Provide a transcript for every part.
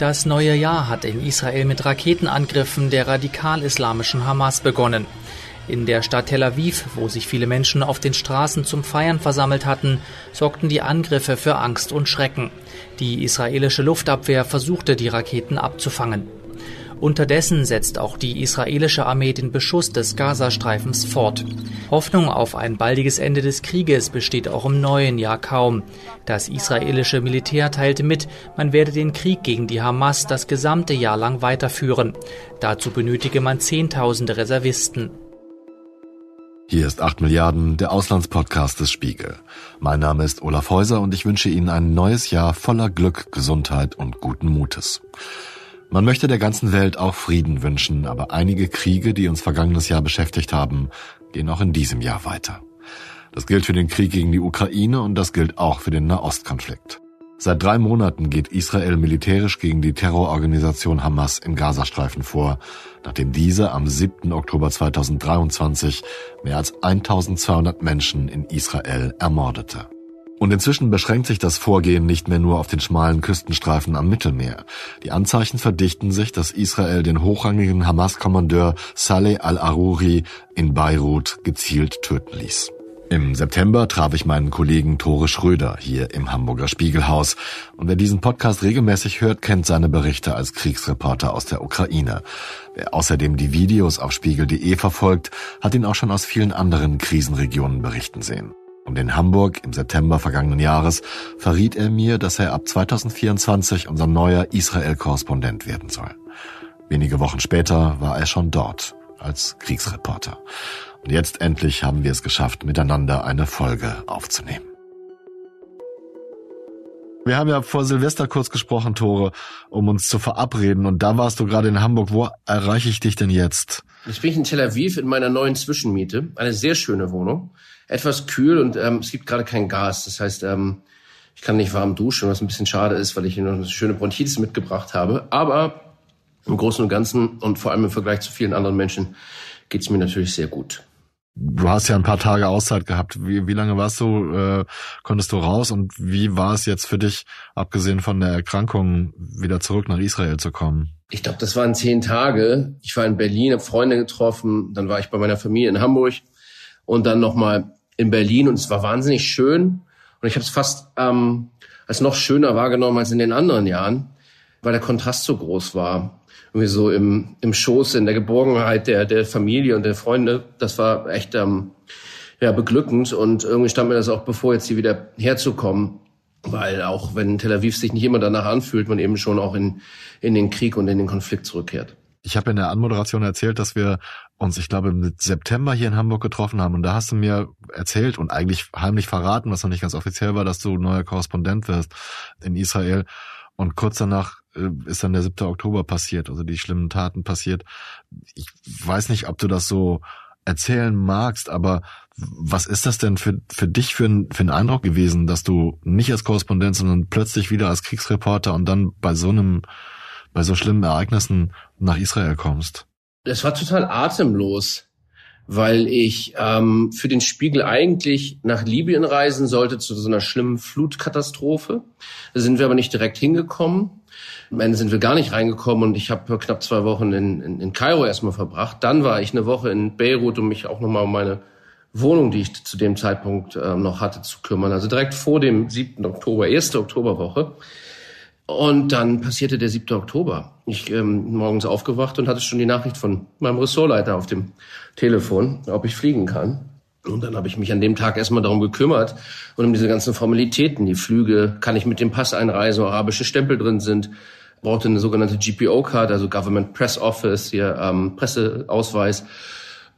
Das neue Jahr hat in Israel mit Raketenangriffen der radikal-islamischen Hamas begonnen. In der Stadt Tel Aviv, wo sich viele Menschen auf den Straßen zum Feiern versammelt hatten, sorgten die Angriffe für Angst und Schrecken. Die israelische Luftabwehr versuchte, die Raketen abzufangen. Unterdessen setzt auch die israelische Armee den Beschuss des Gazastreifens fort. Hoffnung auf ein baldiges Ende des Krieges besteht auch im neuen Jahr kaum. Das israelische Militär teilte mit, man werde den Krieg gegen die Hamas das gesamte Jahr lang weiterführen. Dazu benötige man Zehntausende Reservisten. Hier ist 8 Milliarden, der Auslandspodcast des Spiegel. Mein Name ist Olaf Häuser und ich wünsche Ihnen ein neues Jahr voller Glück, Gesundheit und guten Mutes. Man möchte der ganzen Welt auch Frieden wünschen, aber einige Kriege, die uns vergangenes Jahr beschäftigt haben, gehen auch in diesem Jahr weiter. Das gilt für den Krieg gegen die Ukraine und das gilt auch für den Nahostkonflikt. Seit drei Monaten geht Israel militärisch gegen die Terrororganisation Hamas im Gazastreifen vor, nachdem diese am 7. Oktober 2023 mehr als 1200 Menschen in Israel ermordete. Und inzwischen beschränkt sich das Vorgehen nicht mehr nur auf den schmalen Küstenstreifen am Mittelmeer. Die Anzeichen verdichten sich, dass Israel den hochrangigen Hamas-Kommandeur Saleh al-Aruri in Beirut gezielt töten ließ. Im September traf ich meinen Kollegen Tore Schröder hier im Hamburger Spiegelhaus. Und wer diesen Podcast regelmäßig hört, kennt seine Berichte als Kriegsreporter aus der Ukraine. Wer außerdem die Videos auf spiegel.de verfolgt, hat ihn auch schon aus vielen anderen Krisenregionen berichten sehen. Und in Hamburg im September vergangenen Jahres verriet er mir, dass er ab 2024 unser neuer Israel-Korrespondent werden soll. Wenige Wochen später war er schon dort als Kriegsreporter. Und jetzt endlich haben wir es geschafft, miteinander eine Folge aufzunehmen. Wir haben ja vor Silvester kurz gesprochen, Tore, um uns zu verabreden. Und da warst du gerade in Hamburg. Wo erreiche ich dich denn jetzt? Jetzt bin ich in Tel Aviv in meiner neuen Zwischenmiete. Eine sehr schöne Wohnung etwas kühl und ähm, es gibt gerade kein Gas. Das heißt, ähm, ich kann nicht warm duschen, was ein bisschen schade ist, weil ich hier noch eine schöne Bronchitis mitgebracht habe. Aber im Großen und Ganzen und vor allem im Vergleich zu vielen anderen Menschen geht es mir natürlich sehr gut. Du hast ja ein paar Tage Auszeit gehabt. Wie, wie lange warst du, äh, konntest du raus und wie war es jetzt für dich, abgesehen von der Erkrankung, wieder zurück nach Israel zu kommen? Ich glaube, das waren zehn Tage. Ich war in Berlin, habe Freunde getroffen, dann war ich bei meiner Familie in Hamburg und dann nochmal in Berlin und es war wahnsinnig schön. Und ich habe es fast ähm, als noch schöner wahrgenommen als in den anderen Jahren, weil der Kontrast so groß war. Irgendwie so im, im Schoß, in der Geborgenheit der, der Familie und der Freunde. Das war echt ähm, ja, beglückend und irgendwie stand mir das auch bevor, jetzt hier wieder herzukommen. Weil auch wenn Tel Aviv sich nicht immer danach anfühlt, man eben schon auch in, in den Krieg und in den Konflikt zurückkehrt. Ich habe in der Anmoderation erzählt, dass wir uns, ich glaube, im September hier in Hamburg getroffen haben. Und da hast du mir erzählt und eigentlich heimlich verraten, was noch nicht ganz offiziell war, dass du neuer Korrespondent wirst in Israel. Und kurz danach äh, ist dann der 7. Oktober passiert, also die schlimmen Taten passiert. Ich weiß nicht, ob du das so erzählen magst, aber was ist das denn für, für dich für für ein Eindruck gewesen, dass du nicht als Korrespondent, sondern plötzlich wieder als Kriegsreporter und dann bei so einem bei so schlimmen Ereignissen nach Israel kommst? Das war total atemlos, weil ich ähm, für den Spiegel eigentlich nach Libyen reisen sollte zu so einer schlimmen Flutkatastrophe. Da sind wir aber nicht direkt hingekommen. Am Ende sind wir gar nicht reingekommen und ich habe knapp zwei Wochen in, in, in Kairo erstmal verbracht. Dann war ich eine Woche in Beirut, um mich auch nochmal um meine Wohnung, die ich zu dem Zeitpunkt äh, noch hatte, zu kümmern. Also direkt vor dem 7. Oktober, erste Oktoberwoche. Und dann passierte der 7. Oktober. Ich ähm, morgens aufgewacht und hatte schon die Nachricht von meinem Ressortleiter auf dem Telefon, ob ich fliegen kann. Und dann habe ich mich an dem Tag erstmal darum gekümmert und um diese ganzen Formalitäten. Die Flüge, kann ich mit dem Pass einreisen, arabische Stempel drin sind. Brauchte eine sogenannte GPO-Card, also Government Press Office, hier ähm, Presseausweis.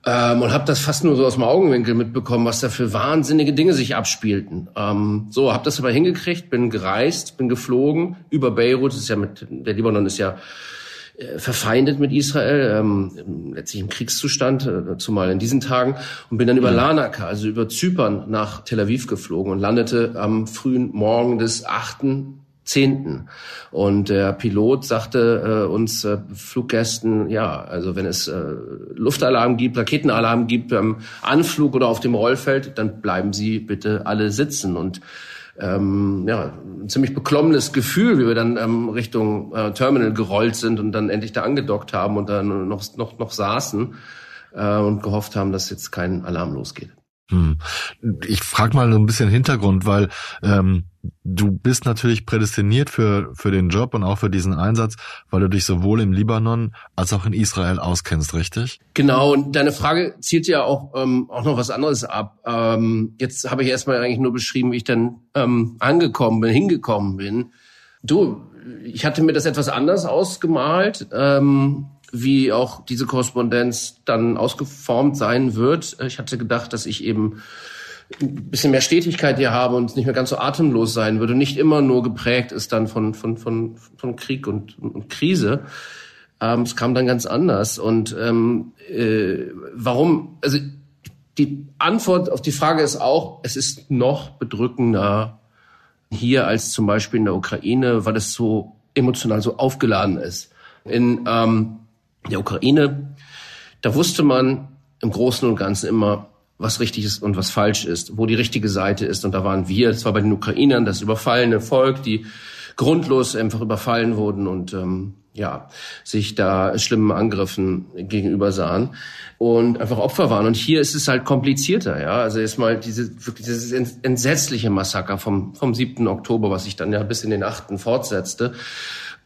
Ähm, und habe das fast nur so aus dem Augenwinkel mitbekommen, was da für wahnsinnige Dinge sich abspielten. Ähm, so, habe das aber hingekriegt, bin gereist, bin geflogen über Beirut. Ist ja mit der Libanon ist ja äh, verfeindet mit Israel, ähm, letztlich im Kriegszustand, äh, zumal in diesen Tagen, und bin dann über Larnaca, also über Zypern nach Tel Aviv geflogen und landete am frühen Morgen des 8. Zehnten. Und der Pilot sagte äh, uns äh, Fluggästen, ja, also wenn es äh, Luftalarm gibt, Raketenalarm gibt beim Anflug oder auf dem Rollfeld, dann bleiben Sie bitte alle sitzen. Und ähm, ja, ein ziemlich beklommenes Gefühl, wie wir dann ähm, Richtung äh, Terminal gerollt sind und dann endlich da angedockt haben und dann noch, noch, noch saßen äh, und gehofft haben, dass jetzt kein Alarm losgeht. Hm. Ich frage mal so ein bisschen Hintergrund, weil ähm, du bist natürlich prädestiniert für, für den Job und auch für diesen Einsatz, weil du dich sowohl im Libanon als auch in Israel auskennst, richtig? Genau, und deine Frage zielt ja auch, ähm, auch noch was anderes ab. Ähm, jetzt habe ich erstmal eigentlich nur beschrieben, wie ich dann ähm, angekommen bin, hingekommen bin. Du, ich hatte mir das etwas anders ausgemalt. Ähm, wie auch diese Korrespondenz dann ausgeformt sein wird. Ich hatte gedacht, dass ich eben ein bisschen mehr Stetigkeit hier habe und nicht mehr ganz so atemlos sein würde, nicht immer nur geprägt ist dann von, von, von, von Krieg und, und Krise. Ähm, es kam dann ganz anders. Und ähm, äh, warum, also die Antwort auf die Frage ist auch, es ist noch bedrückender hier als zum Beispiel in der Ukraine, weil es so emotional so aufgeladen ist. In ähm, der Ukraine, da wusste man im Großen und Ganzen immer, was richtig ist und was falsch ist, wo die richtige Seite ist. Und da waren wir, das war bei den Ukrainern, das überfallene Volk, die grundlos einfach überfallen wurden und ähm, ja, sich da schlimmen Angriffen gegenüber sahen und einfach Opfer waren. Und hier ist es halt komplizierter, ja. Also erstmal diese, wirklich dieses entsetzliche Massaker vom, vom 7. Oktober, was sich dann ja bis in den 8. fortsetzte.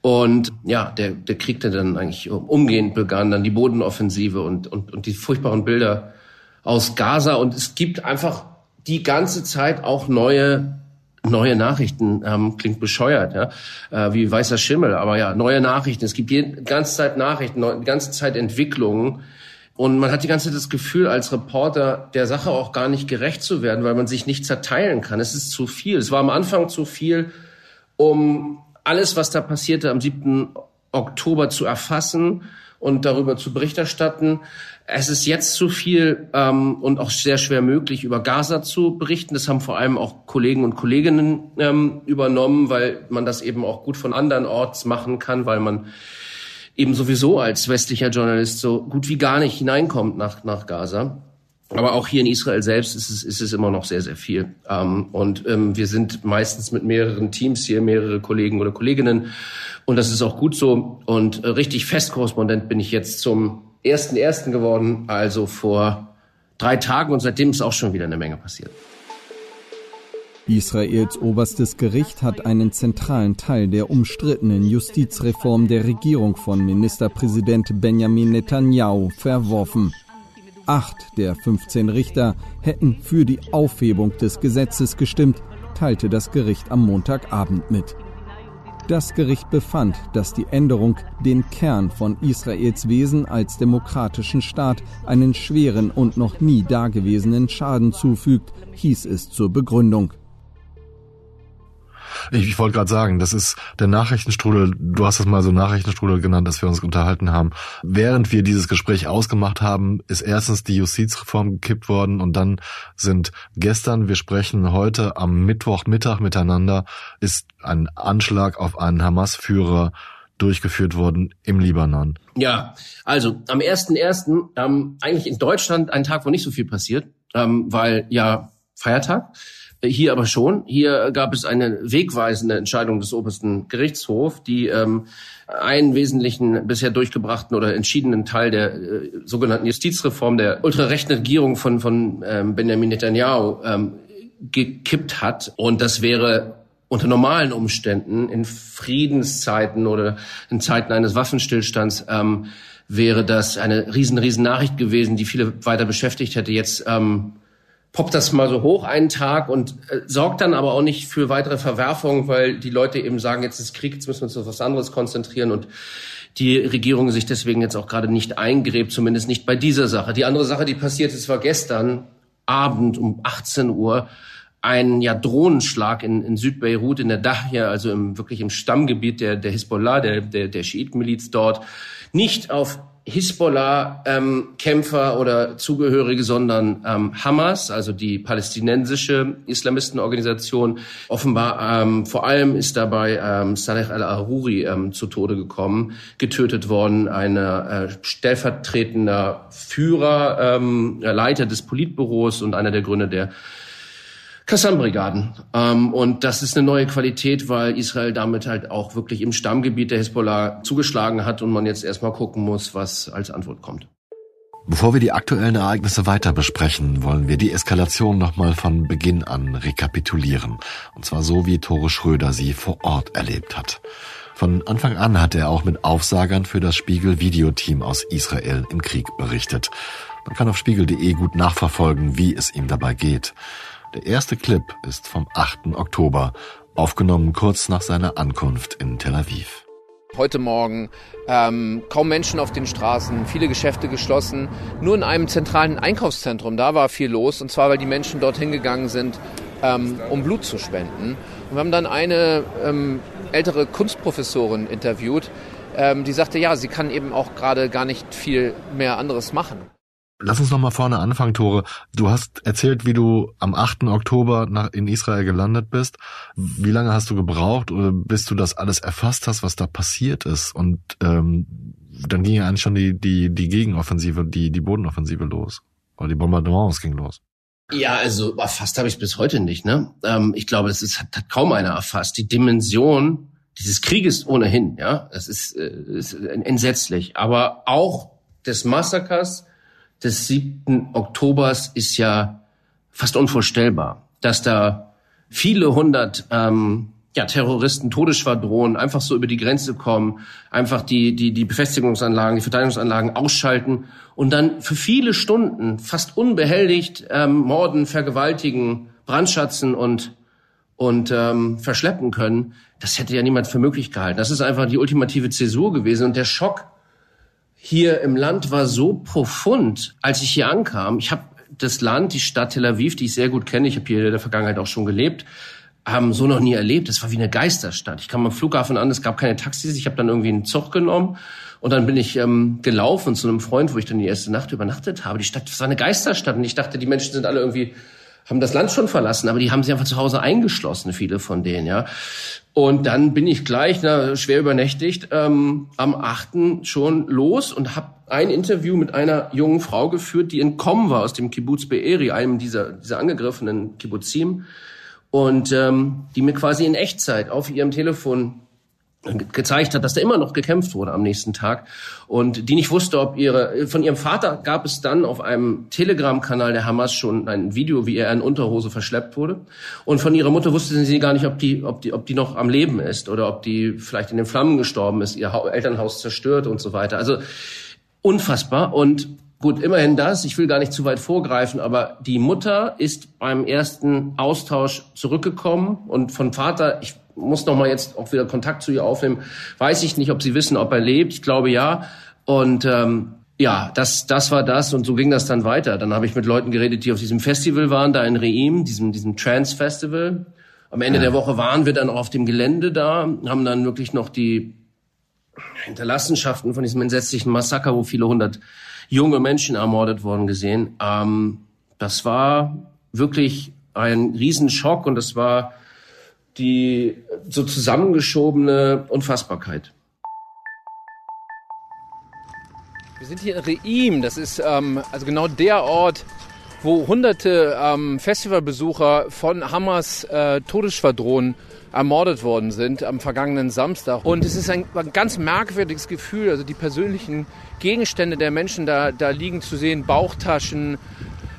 Und ja, der, der Krieg, der dann eigentlich umgehend begann, dann die Bodenoffensive und, und, und die furchtbaren Bilder aus Gaza. Und es gibt einfach die ganze Zeit auch neue neue Nachrichten ähm, klingt bescheuert, ja, äh, wie weißer Schimmel, aber ja, neue Nachrichten. Es gibt die ganze Zeit Nachrichten, die ganze Zeit Entwicklungen. Und man hat die ganze Zeit das Gefühl, als Reporter der Sache auch gar nicht gerecht zu werden, weil man sich nicht zerteilen kann. Es ist zu viel. Es war am Anfang zu viel, um alles, was da passierte am 7. Oktober zu erfassen und darüber zu Bericht erstatten. Es ist jetzt zu viel ähm, und auch sehr schwer möglich, über Gaza zu berichten. Das haben vor allem auch Kollegen und Kolleginnen ähm, übernommen, weil man das eben auch gut von anderen Orts machen kann, weil man eben sowieso als westlicher Journalist so gut wie gar nicht hineinkommt nach, nach Gaza. Aber auch hier in Israel selbst ist es, ist es immer noch sehr, sehr viel. Ähm, und ähm, wir sind meistens mit mehreren Teams hier, mehrere Kollegen oder Kolleginnen. Und das ist auch gut so. Und äh, richtig Festkorrespondent bin ich jetzt zum ersten ersten geworden, also vor drei Tagen. Und seitdem ist auch schon wieder eine Menge passiert. Israels oberstes Gericht hat einen zentralen Teil der umstrittenen Justizreform der Regierung von Ministerpräsident Benjamin Netanyahu verworfen. Acht der 15 Richter hätten für die Aufhebung des Gesetzes gestimmt, teilte das Gericht am Montagabend mit. Das Gericht befand, dass die Änderung den Kern von Israels Wesen als demokratischen Staat einen schweren und noch nie dagewesenen Schaden zufügt, hieß es zur Begründung. Ich, ich wollte gerade sagen, das ist der Nachrichtenstrudel, du hast es mal so Nachrichtenstrudel genannt, dass wir uns unterhalten haben. Während wir dieses Gespräch ausgemacht haben, ist erstens die Justizreform gekippt worden und dann sind gestern, wir sprechen heute am Mittwochmittag miteinander, ist ein Anschlag auf einen Hamas-Führer durchgeführt worden im Libanon. Ja, also am 1.1. Ähm, eigentlich in Deutschland ein Tag, wo nicht so viel passiert, ähm, weil ja Feiertag. Hier aber schon. Hier gab es eine wegweisende Entscheidung des obersten Gerichtshofs, die ähm, einen wesentlichen bisher durchgebrachten oder entschiedenen Teil der äh, sogenannten Justizreform der ultrarechten Regierung von, von ähm, Benjamin Netanyahu ähm, gekippt hat. Und das wäre unter normalen Umständen in Friedenszeiten oder in Zeiten eines Waffenstillstands ähm, wäre das eine riesen, riesen Nachricht gewesen, die viele weiter beschäftigt hätte. Jetzt ähm, poppt das mal so hoch einen Tag und äh, sorgt dann aber auch nicht für weitere Verwerfungen, weil die Leute eben sagen, jetzt ist Krieg, jetzt müssen wir uns auf was anderes konzentrieren und die Regierung sich deswegen jetzt auch gerade nicht eingräbt, zumindest nicht bei dieser Sache. Die andere Sache, die passiert ist, war gestern Abend um 18 Uhr ein ja, Drohnenschlag in, in Südbeirut, in der Dahia, also im, wirklich im Stammgebiet der, der Hisbollah, der, der, der Schiitenmiliz dort, nicht auf Hisbollah-Kämpfer ähm, oder Zugehörige, sondern ähm, Hamas, also die palästinensische Islamistenorganisation. Offenbar ähm, vor allem ist dabei ähm, Saleh al-Aruri ähm, zu Tode gekommen, getötet worden, ein äh, stellvertretender Führer, ähm, Leiter des Politbüros und einer der Gründer der Kassam-Brigaden. Ähm, und das ist eine neue Qualität, weil Israel damit halt auch wirklich im Stammgebiet der Hisbollah zugeschlagen hat und man jetzt erstmal gucken muss, was als Antwort kommt. Bevor wir die aktuellen Ereignisse weiter besprechen, wollen wir die Eskalation nochmal von Beginn an rekapitulieren. Und zwar so, wie Tore Schröder sie vor Ort erlebt hat. Von Anfang an hat er auch mit Aufsagern für das Spiegel-Videoteam aus Israel im Krieg berichtet. Man kann auf spiegel.de gut nachverfolgen, wie es ihm dabei geht. Der erste Clip ist vom 8. Oktober, aufgenommen kurz nach seiner Ankunft in Tel Aviv. Heute Morgen ähm, kaum Menschen auf den Straßen, viele Geschäfte geschlossen. Nur in einem zentralen Einkaufszentrum, da war viel los. Und zwar, weil die Menschen dorthin gegangen sind, ähm, um Blut zu spenden. Und wir haben dann eine ähm, ältere Kunstprofessorin interviewt, ähm, die sagte, ja, sie kann eben auch gerade gar nicht viel mehr anderes machen. Lass uns noch mal vorne anfangen, Tore. Du hast erzählt, wie du am 8. Oktober nach, in Israel gelandet bist. Wie lange hast du gebraucht, bis du das alles erfasst hast, was da passiert ist? Und ähm, dann ging ja eigentlich schon die, die, die Gegenoffensive, die, die Bodenoffensive los. Oder die Bombardements ging los. Ja, also erfasst habe ich bis heute nicht. Ne? Ähm, ich glaube, es ist, hat, hat kaum einer erfasst. Die Dimension dieses Krieges ohnehin, ja, das ist, äh, ist entsetzlich. Aber auch des Massakers des 7. Oktobers ist ja fast unvorstellbar, dass da viele hundert ähm, ja, Terroristen, Todesschwadronen einfach so über die Grenze kommen, einfach die, die, die Befestigungsanlagen, die Verteidigungsanlagen ausschalten und dann für viele Stunden fast unbehelligt ähm, morden, vergewaltigen, brandschatzen und, und ähm, verschleppen können. Das hätte ja niemand für möglich gehalten. Das ist einfach die ultimative Zäsur gewesen und der Schock hier im Land war so profund, als ich hier ankam. Ich habe das Land, die Stadt Tel Aviv, die ich sehr gut kenne, ich habe hier in der Vergangenheit auch schon gelebt, haben so noch nie erlebt. Es war wie eine Geisterstadt. Ich kam am Flughafen an, es gab keine Taxis, ich habe dann irgendwie einen Zug genommen und dann bin ich ähm, gelaufen zu einem Freund, wo ich dann die erste Nacht übernachtet habe. Die Stadt das war eine Geisterstadt und ich dachte, die Menschen sind alle irgendwie haben das Land schon verlassen, aber die haben sich einfach zu Hause eingeschlossen, viele von denen, ja. Und dann bin ich gleich, na, schwer übernächtigt, ähm, am 8. schon los und habe ein Interview mit einer jungen Frau geführt, die entkommen war aus dem Kibbutz Be'eri, einem dieser, dieser angegriffenen Kibbutzim, und ähm, die mir quasi in Echtzeit auf ihrem Telefon gezeigt hat, dass da immer noch gekämpft wurde am nächsten Tag. Und die nicht wusste, ob ihre von ihrem Vater gab es dann auf einem Telegram-Kanal der Hamas schon ein Video, wie er in Unterhose verschleppt wurde. Und von ihrer Mutter wusste sie gar nicht, ob die ob die ob die noch am Leben ist oder ob die vielleicht in den Flammen gestorben ist, ihr Elternhaus zerstört und so weiter. Also unfassbar. Und Gut, immerhin das. Ich will gar nicht zu weit vorgreifen, aber die Mutter ist beim ersten Austausch zurückgekommen und von Vater, ich muss noch mal jetzt auch wieder Kontakt zu ihr aufnehmen. Weiß ich nicht, ob Sie wissen, ob er lebt. Ich glaube ja. Und ähm, ja, das, das war das und so ging das dann weiter. Dann habe ich mit Leuten geredet, die auf diesem Festival waren, da in Reim, diesem, diesem Trans-Festival. Am Ende ja. der Woche waren wir dann auch auf dem Gelände da, haben dann wirklich noch die Hinterlassenschaften von diesem entsetzlichen Massaker, wo viele hundert junge Menschen ermordet wurden, gesehen. Ähm, das war wirklich ein Riesenschock und das war die so zusammengeschobene Unfassbarkeit. Wir sind hier in Reim, das ist ähm, also genau der Ort, wo hunderte ähm, Festivalbesucher von Hamas äh, Todesschwadronen ermordet worden sind am vergangenen Samstag. Und es ist ein, ein, ganz merkwürdiges Gefühl, also die persönlichen Gegenstände der Menschen da, da liegen zu sehen, Bauchtaschen,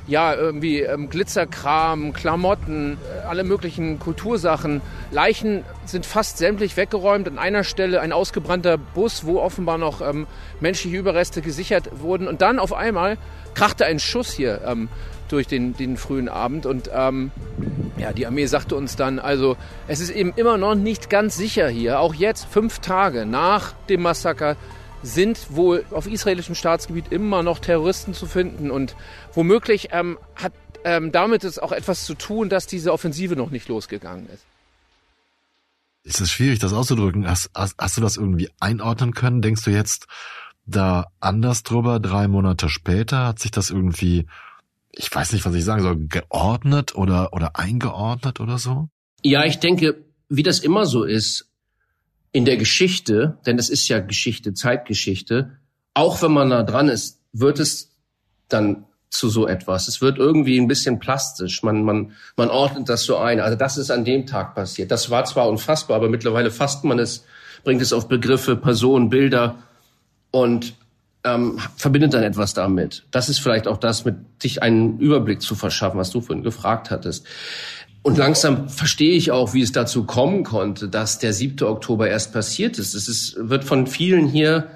ja, irgendwie ähm, Glitzerkram, Klamotten, äh, alle möglichen Kultursachen. Leichen sind fast sämtlich weggeräumt. An einer Stelle ein ausgebrannter Bus, wo offenbar noch ähm, menschliche Überreste gesichert wurden. Und dann auf einmal krachte ein Schuss hier ähm, durch den, den frühen Abend. Und ähm, ja, die Armee sagte uns dann, also es ist eben immer noch nicht ganz sicher hier, auch jetzt, fünf Tage nach dem Massaker, sind wohl auf israelischem Staatsgebiet immer noch Terroristen zu finden und womöglich ähm, hat ähm, damit es auch etwas zu tun, dass diese Offensive noch nicht losgegangen ist. Ist es schwierig, das auszudrücken? Hast, hast, hast du das irgendwie einordnen können? Denkst du jetzt da anders drüber, drei Monate später? Hat sich das irgendwie, ich weiß nicht, was ich sagen soll, geordnet oder, oder eingeordnet oder so? Ja, ich denke, wie das immer so ist, in der Geschichte, denn es ist ja Geschichte, Zeitgeschichte, auch wenn man da dran ist, wird es dann zu so etwas. Es wird irgendwie ein bisschen plastisch. Man, man, man ordnet das so ein. Also das ist an dem Tag passiert. Das war zwar unfassbar, aber mittlerweile fasst man es, bringt es auf Begriffe, Personen, Bilder und ähm, verbindet dann etwas damit. Das ist vielleicht auch das, mit sich einen Überblick zu verschaffen, was du vorhin gefragt hattest. Und langsam verstehe ich auch, wie es dazu kommen konnte, dass der 7. Oktober erst passiert ist. Es ist, wird von vielen hier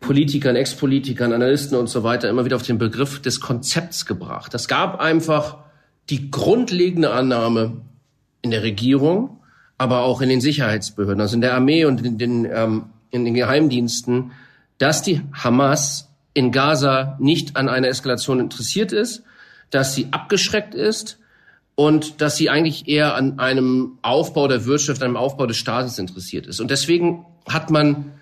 Politikern, Ex-Politikern, Analysten und so weiter immer wieder auf den Begriff des Konzepts gebracht. Es gab einfach die grundlegende Annahme in der Regierung, aber auch in den Sicherheitsbehörden, also in der Armee und in den, ähm, in den Geheimdiensten, dass die Hamas in Gaza nicht an einer Eskalation interessiert ist, dass sie abgeschreckt ist und dass sie eigentlich eher an einem Aufbau der Wirtschaft, einem Aufbau des Staates interessiert ist. Und deswegen hat man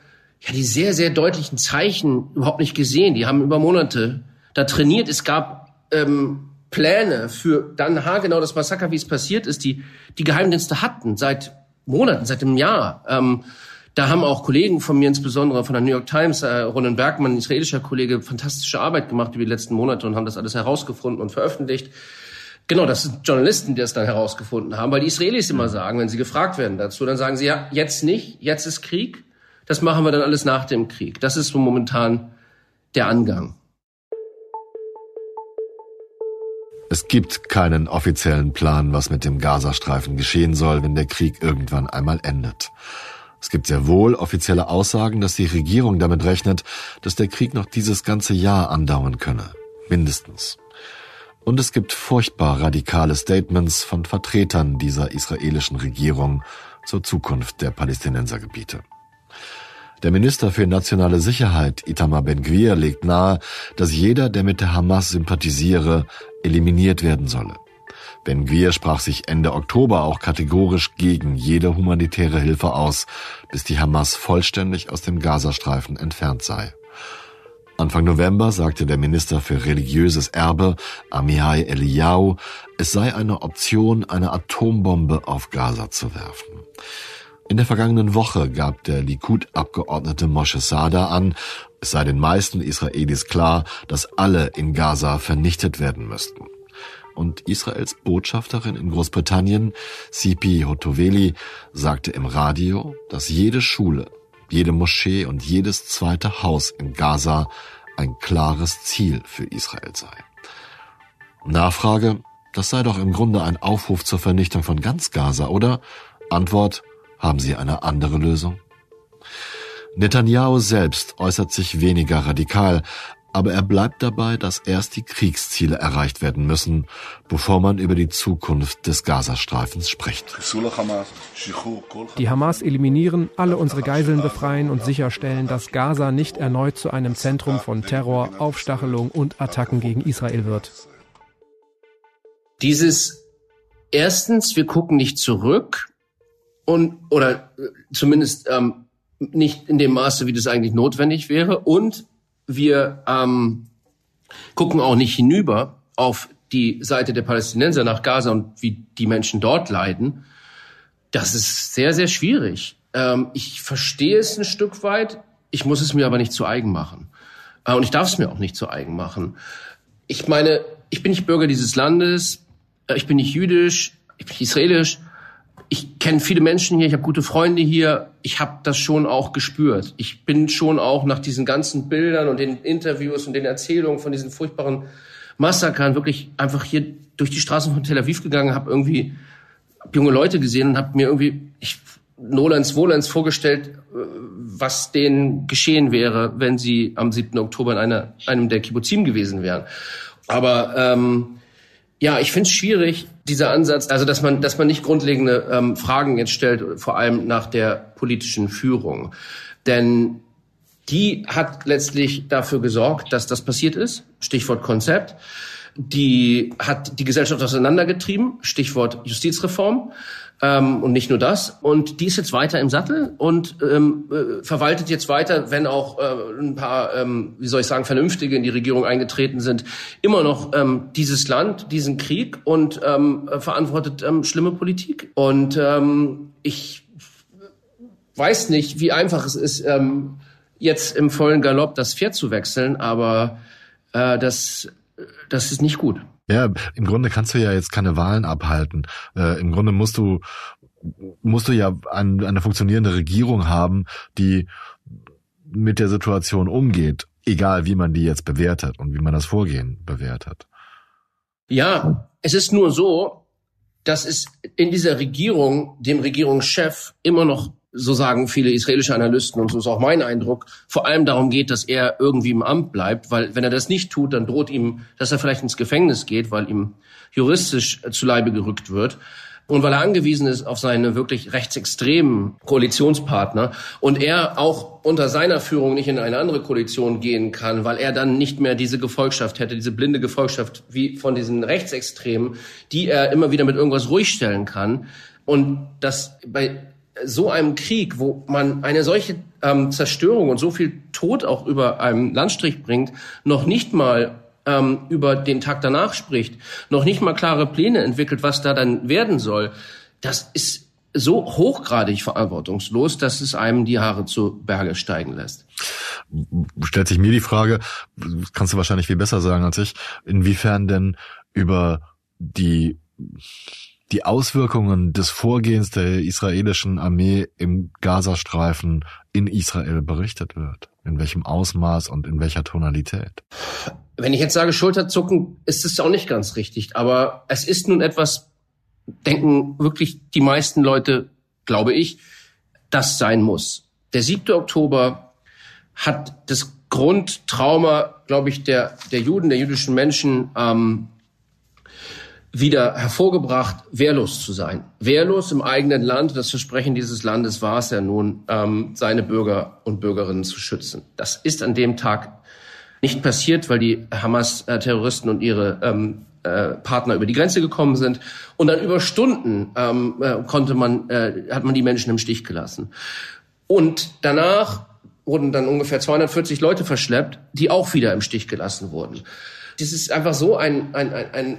ja die sehr, sehr deutlichen Zeichen überhaupt nicht gesehen. Die haben über Monate da trainiert. Es gab ähm, Pläne für dann haargenau das Massaker, wie es passiert ist, die die Geheimdienste hatten seit Monaten, seit einem Jahr. Ähm, da haben auch Kollegen von mir, insbesondere von der New York Times, äh, Ronan Bergmann, ein israelischer Kollege, fantastische Arbeit gemacht über die letzten Monate und haben das alles herausgefunden und veröffentlicht. Genau, das sind Journalisten, die das dann herausgefunden haben, weil die Israelis immer sagen, wenn sie gefragt werden dazu, dann sagen sie, ja, jetzt nicht, jetzt ist Krieg, das machen wir dann alles nach dem Krieg. Das ist so momentan der Angang. Es gibt keinen offiziellen Plan, was mit dem Gazastreifen geschehen soll, wenn der Krieg irgendwann einmal endet. Es gibt sehr wohl offizielle Aussagen, dass die Regierung damit rechnet, dass der Krieg noch dieses ganze Jahr andauern könne. Mindestens. Und es gibt furchtbar radikale Statements von Vertretern dieser israelischen Regierung zur Zukunft der Palästinensergebiete. Der Minister für nationale Sicherheit, Itamar Ben-Gvir, legt nahe, dass jeder, der mit der Hamas sympathisiere, eliminiert werden solle. Ben-Gvir sprach sich Ende Oktober auch kategorisch gegen jede humanitäre Hilfe aus, bis die Hamas vollständig aus dem Gazastreifen entfernt sei. Anfang November sagte der Minister für religiöses Erbe, Amihai Eliyahu, es sei eine Option, eine Atombombe auf Gaza zu werfen. In der vergangenen Woche gab der Likud-Abgeordnete Moshe Sada an, es sei den meisten Israelis klar, dass alle in Gaza vernichtet werden müssten. Und Israels Botschafterin in Großbritannien, Sipi Hotoveli, sagte im Radio, dass jede Schule, jede Moschee und jedes zweite Haus in Gaza ein klares Ziel für Israel sei. Nachfrage, das sei doch im Grunde ein Aufruf zur Vernichtung von ganz Gaza, oder? Antwort, haben Sie eine andere Lösung? Netanyahu selbst äußert sich weniger radikal, aber er bleibt dabei, dass erst die Kriegsziele erreicht werden müssen, bevor man über die Zukunft des Gazastreifens spricht. Die Hamas eliminieren, alle unsere Geiseln befreien und sicherstellen, dass Gaza nicht erneut zu einem Zentrum von Terror, Aufstachelung und Attacken gegen Israel wird. Dieses erstens, wir gucken nicht zurück und oder äh, zumindest ähm, nicht in dem Maße, wie das eigentlich notwendig wäre und wir ähm, gucken auch nicht hinüber auf die Seite der Palästinenser nach Gaza und wie die Menschen dort leiden. Das ist sehr, sehr schwierig. Ähm, ich verstehe es ein Stück weit, ich muss es mir aber nicht zu eigen machen. Äh, und ich darf es mir auch nicht zu eigen machen. Ich meine, ich bin nicht Bürger dieses Landes, äh, ich bin nicht jüdisch, ich bin israelisch ich kenne viele Menschen hier, ich habe gute Freunde hier. Ich habe das schon auch gespürt. Ich bin schon auch nach diesen ganzen Bildern und den Interviews und den Erzählungen von diesen furchtbaren Massakern wirklich einfach hier durch die Straßen von Tel Aviv gegangen, habe irgendwie hab junge Leute gesehen und habe mir irgendwie ich, Nolens Wohlens vorgestellt, äh, was denen geschehen wäre, wenn sie am 7. Oktober in einer, einem der Kibbuzim gewesen wären. Aber ähm, ja, ich finde es schwierig, dieser Ansatz, also dass man, dass man nicht grundlegende ähm, Fragen jetzt stellt, vor allem nach der politischen Führung. Denn die hat letztlich dafür gesorgt, dass das passiert ist. Stichwort Konzept. Die hat die Gesellschaft auseinandergetrieben. Stichwort Justizreform. Ähm, und nicht nur das. Und die ist jetzt weiter im Sattel und ähm, äh, verwaltet jetzt weiter, wenn auch äh, ein paar, ähm, wie soll ich sagen, Vernünftige in die Regierung eingetreten sind, immer noch ähm, dieses Land, diesen Krieg und ähm, verantwortet ähm, schlimme Politik. Und ähm, ich weiß nicht, wie einfach es ist, ähm, jetzt im vollen Galopp das Pferd zu wechseln, aber äh, das das ist nicht gut. Ja, im Grunde kannst du ja jetzt keine Wahlen abhalten. Äh, Im Grunde musst du musst du ja ein, eine funktionierende Regierung haben, die mit der Situation umgeht, egal wie man die jetzt bewertet und wie man das Vorgehen bewertet. Ja, es ist nur so, dass es in dieser Regierung, dem Regierungschef, immer noch, so sagen viele israelische Analysten, und so ist auch mein Eindruck, vor allem darum geht, dass er irgendwie im Amt bleibt, weil wenn er das nicht tut, dann droht ihm, dass er vielleicht ins Gefängnis geht, weil ihm juristisch zu Leibe gerückt wird und weil er angewiesen ist auf seine wirklich rechtsextremen Koalitionspartner und er auch unter seiner Führung nicht in eine andere Koalition gehen kann, weil er dann nicht mehr diese Gefolgschaft hätte, diese blinde Gefolgschaft wie von diesen Rechtsextremen, die er immer wieder mit irgendwas ruhig stellen kann. Und dass bei so einem Krieg, wo man eine solche ähm, Zerstörung und so viel Tod auch über einem Landstrich bringt, noch nicht mal ähm, über den Tag danach spricht, noch nicht mal klare Pläne entwickelt, was da dann werden soll, das ist so hochgradig verantwortungslos, dass es einem die Haare zu Berge steigen lässt. Stellt sich mir die Frage, kannst du wahrscheinlich viel besser sagen als ich, inwiefern denn über die die Auswirkungen des Vorgehens der israelischen Armee im Gazastreifen in Israel berichtet wird. In welchem Ausmaß und in welcher Tonalität? Wenn ich jetzt sage Schulterzucken, ist es auch nicht ganz richtig. Aber es ist nun etwas, denken wirklich die meisten Leute, glaube ich, das sein muss. Der 7. Oktober hat das Grundtrauma, glaube ich, der, der Juden, der jüdischen Menschen ähm, wieder hervorgebracht, wehrlos zu sein. Wehrlos im eigenen Land. Das Versprechen dieses Landes war es ja nun, ähm, seine Bürger und Bürgerinnen zu schützen. Das ist an dem Tag nicht passiert, weil die Hamas-Terroristen und ihre ähm, äh, Partner über die Grenze gekommen sind. Und dann über Stunden ähm, äh, konnte man, äh, hat man die Menschen im Stich gelassen. Und danach wurden dann ungefähr 240 Leute verschleppt, die auch wieder im Stich gelassen wurden. Das ist einfach so ein, ein, ein, ein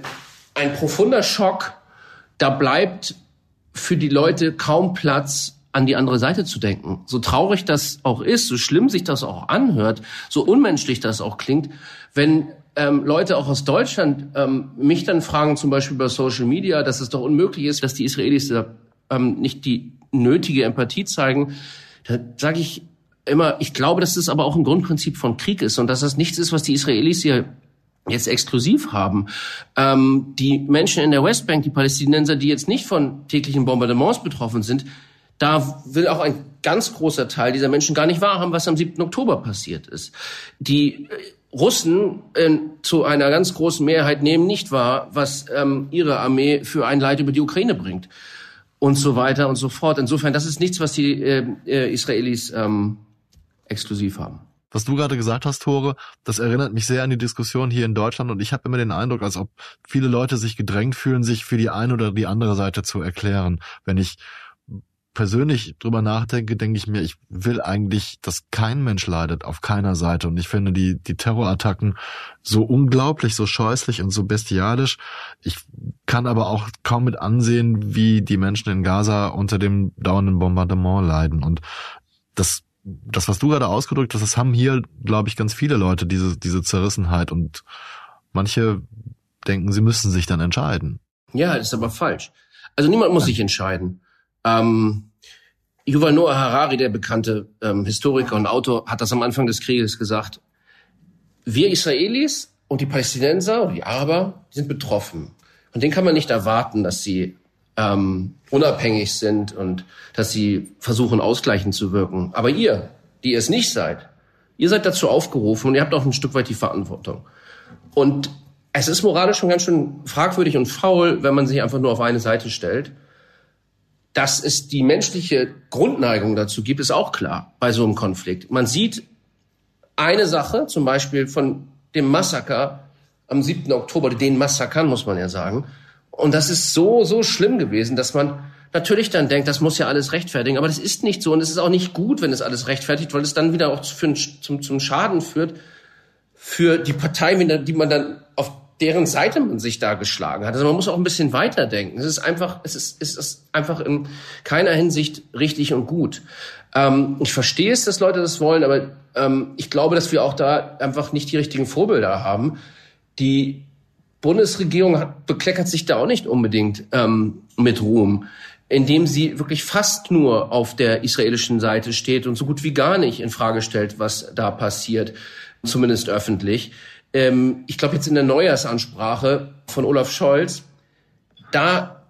ein profunder Schock. Da bleibt für die Leute kaum Platz, an die andere Seite zu denken. So traurig das auch ist, so schlimm sich das auch anhört, so unmenschlich das auch klingt, wenn ähm, Leute auch aus Deutschland ähm, mich dann fragen, zum Beispiel über Social Media, dass es doch unmöglich ist, dass die Israelis da, ähm, nicht die nötige Empathie zeigen, da sage ich immer, ich glaube, dass das aber auch ein Grundprinzip von Krieg ist und dass das nichts ist, was die Israelis hier jetzt exklusiv haben. Ähm, die Menschen in der Westbank, die Palästinenser, die jetzt nicht von täglichen Bombardements betroffen sind, da will auch ein ganz großer Teil dieser Menschen gar nicht wahrhaben, was am 7. Oktober passiert ist. Die äh, Russen äh, zu einer ganz großen Mehrheit nehmen nicht wahr, was ähm, ihre Armee für ein Leid über die Ukraine bringt und so weiter und so fort. Insofern, das ist nichts, was die äh, äh, Israelis ähm, exklusiv haben. Was du gerade gesagt hast, Tore, das erinnert mich sehr an die Diskussion hier in Deutschland und ich habe immer den Eindruck, als ob viele Leute sich gedrängt fühlen, sich für die eine oder die andere Seite zu erklären. Wenn ich persönlich drüber nachdenke, denke ich mir, ich will eigentlich, dass kein Mensch leidet auf keiner Seite. Und ich finde die, die Terrorattacken so unglaublich, so scheußlich und so bestialisch. Ich kann aber auch kaum mit ansehen, wie die Menschen in Gaza unter dem dauernden Bombardement leiden. Und das das, was du gerade ausgedrückt hast, das haben hier, glaube ich, ganz viele Leute, diese, diese Zerrissenheit und manche denken, sie müssen sich dann entscheiden. Ja, das ist aber falsch. Also niemand muss sich entscheiden. Ähm, Yuval Noah Harari, der bekannte ähm, Historiker und Autor, hat das am Anfang des Krieges gesagt. Wir Israelis und die Palästinenser und die Araber die sind betroffen. Und denen kann man nicht erwarten, dass sie ähm, unabhängig sind und dass sie versuchen, ausgleichend zu wirken. Aber ihr, die ihr es nicht seid, ihr seid dazu aufgerufen und ihr habt auch ein Stück weit die Verantwortung. Und es ist moralisch schon ganz schön fragwürdig und faul, wenn man sich einfach nur auf eine Seite stellt. Dass es die menschliche Grundneigung dazu gibt, ist auch klar bei so einem Konflikt. Man sieht eine Sache, zum Beispiel von dem Massaker am 7. Oktober, den Massakern muss man ja sagen, und das ist so, so schlimm gewesen, dass man natürlich dann denkt, das muss ja alles rechtfertigen. Aber das ist nicht so. Und es ist auch nicht gut, wenn es alles rechtfertigt, weil es dann wieder auch für, zum, zum Schaden führt für die Partei, die man dann auf deren Seite man sich da geschlagen hat. Also man muss auch ein bisschen weiterdenken. Es ist einfach, es ist, es ist einfach in keiner Hinsicht richtig und gut. Ähm, ich verstehe es, dass Leute das wollen, aber ähm, ich glaube, dass wir auch da einfach nicht die richtigen Vorbilder haben die Bundesregierung hat, bekleckert sich da auch nicht unbedingt ähm, mit Ruhm, indem sie wirklich fast nur auf der israelischen Seite steht und so gut wie gar nicht in Frage stellt, was da passiert, zumindest öffentlich. Ähm, ich glaube jetzt in der Neujahrsansprache von Olaf Scholz, da